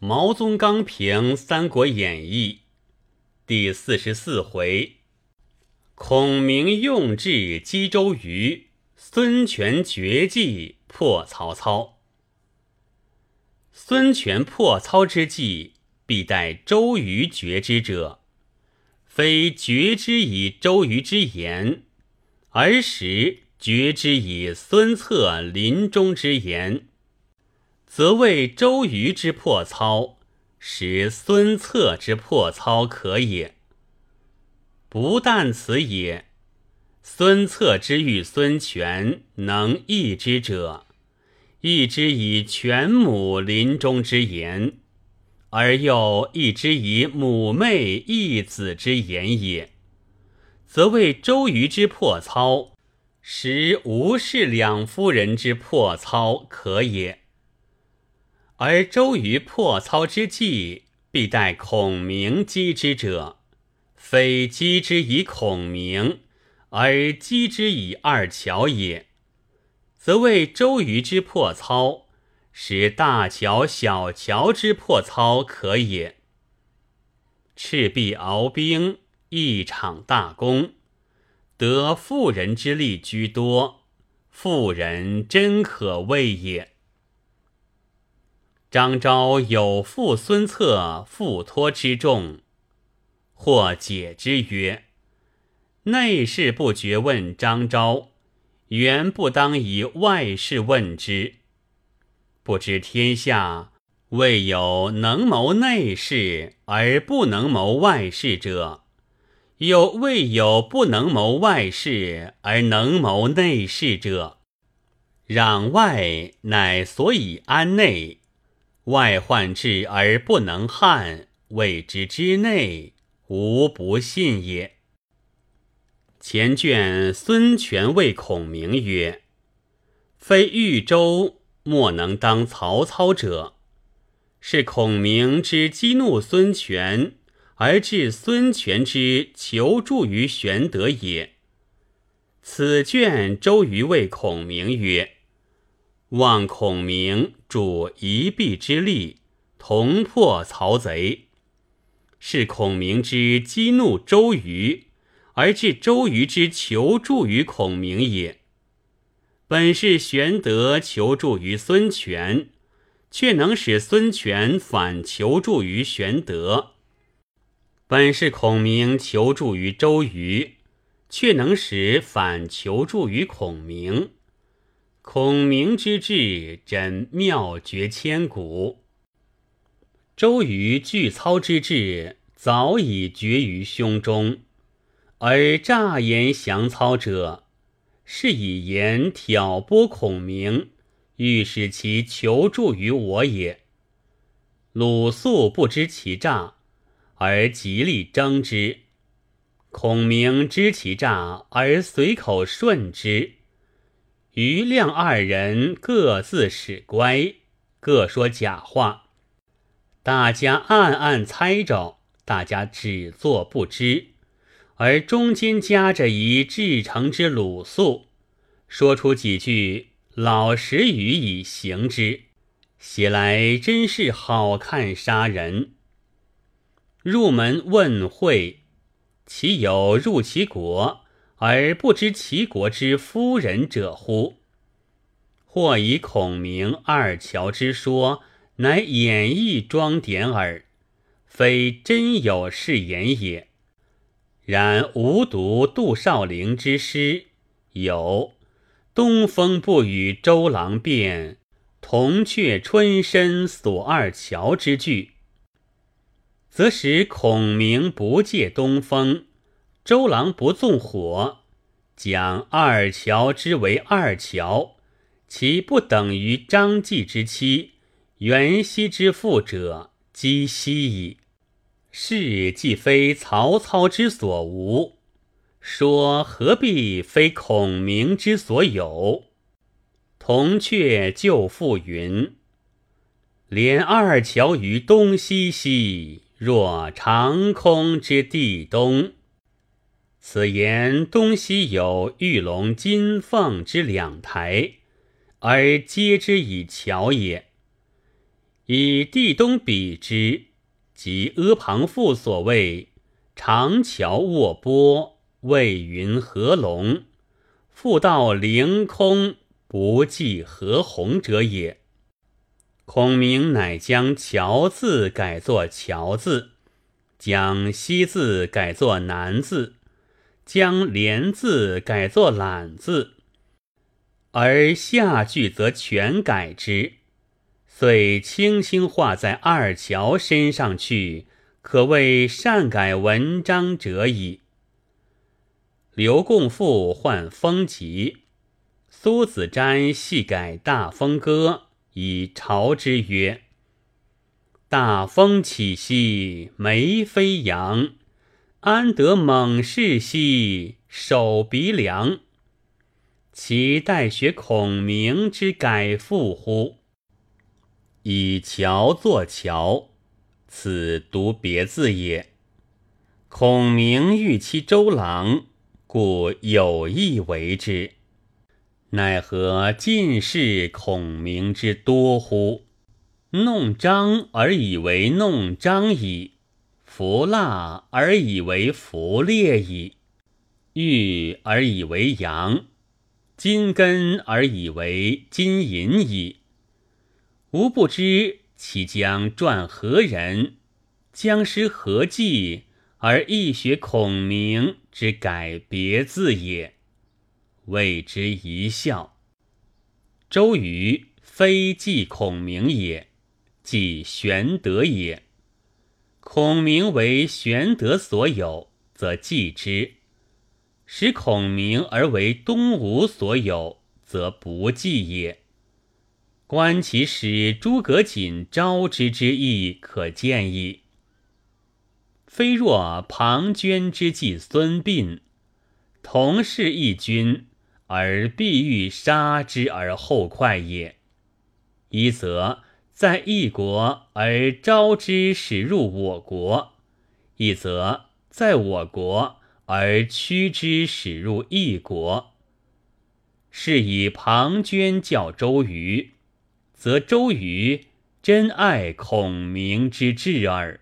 毛宗刚评《三国演义》第四十四回：孔明用智击周瑜，孙权绝计破曹操。孙权破操之计，必待周瑜决之者，非决之以周瑜之言，而实决之以孙策临终之言。则谓周瑜之破操，使孙策之破操可也。不但此也，孙策之欲孙权能易之者，易之以权母临终之言，而又易之以母妹义子之言也。则谓周瑜之破操，使吴氏两夫人之破操可也。而周瑜破操之计，必待孔明击之者，非击之以孔明，而击之以二乔也。则为周瑜之破操，使大乔、小乔之破操可也。赤壁鏖兵，一场大功，得妇人之力居多，妇人真可畏也。张昭有负孙策付托之重，或解之曰：“内事不决问张昭，原不当以外事问之。不知天下未有能谋内事而不能谋外事者，又未有不能谋外事而能谋内事者。攘外，乃所以安内。”外患至而不能汉，谓之之内，无不信也。前卷孙权谓孔明曰：“非豫州莫能当曹操者，是孔明之激怒孙权，而致孙权之求助于玄德也。”此卷周瑜谓孔明曰。望孔明助一臂之力，同破曹贼，是孔明之激怒周瑜，而致周瑜之求助于孔明也。本是玄德求助于孙权，却能使孙权反求助于玄德；本是孔明求助于周瑜，却能使反求助于孔明。孔明之志，真妙绝千古。周瑜拒操之志，早已决于胸中，而诈言降操者，是以言挑拨孔明，欲使其求助于我也。鲁肃不知其诈，而极力争之；孔明知其诈，而随口顺之。余亮二人各自使乖，各说假话，大家暗暗猜着，大家只做不知，而中间夹着一至诚之鲁肃，说出几句老实语以行之，写来真是好看杀人。入门问会，其有入其国？而不知其国之夫人者乎？或以孔明、二乔之说，乃演义装点耳，非真有是言也。然吾读杜少陵之诗，有“东风不与周郎便，铜雀春深锁二乔”之句，则使孔明不借东风。周郎不纵火，讲二乔之为二乔，其不等于张继之妻袁熙之父者，姬息矣。是既非曹操之所无，说何必非孔明之所有？铜雀旧赋云：“连二乔于东西兮，若长空之地东。”此言东西有玉龙金凤之两台，而皆之以桥也。以地东比之，即阿房赋所谓“长桥卧波，未云何龙，复道凌空，不计何鸿”者也。孔明乃将“桥”字改作“桥”字，将“西”字改作“南”字，将“连”字改作“懒”字，而下句则全改之，遂轻轻画在二乔身上去，可谓善改文章者矣。刘共父患风疾，苏子瞻细改《大风歌》。以朝之曰：“大风起兮眉飞扬，安得猛士兮手鼻梁？其待学孔明之改赋乎？以桥作桥，此独别字也。孔明欲期周郎，故有意为之。”奈何尽是孔明之多乎？弄张而以为弄张矣，弗蜡而以为弗烈矣，玉而以为阳，金根而以为金银矣。吾不知其将传何人，将失何计，而亦学孔明之改别字也。谓之一笑。周瑜非祭孔明也，祭玄德也。孔明为玄德所有，则祭之；使孔明而为东吴所有，则不祭也。观其使诸葛瑾招之之意，可见矣。非若庞涓之计孙膑，同是一君。而必欲杀之而后快也。一则在异国而招之使入我国；一则在我国而驱之使入异国。是以庞涓教周瑜，则周瑜真爱孔明之志耳。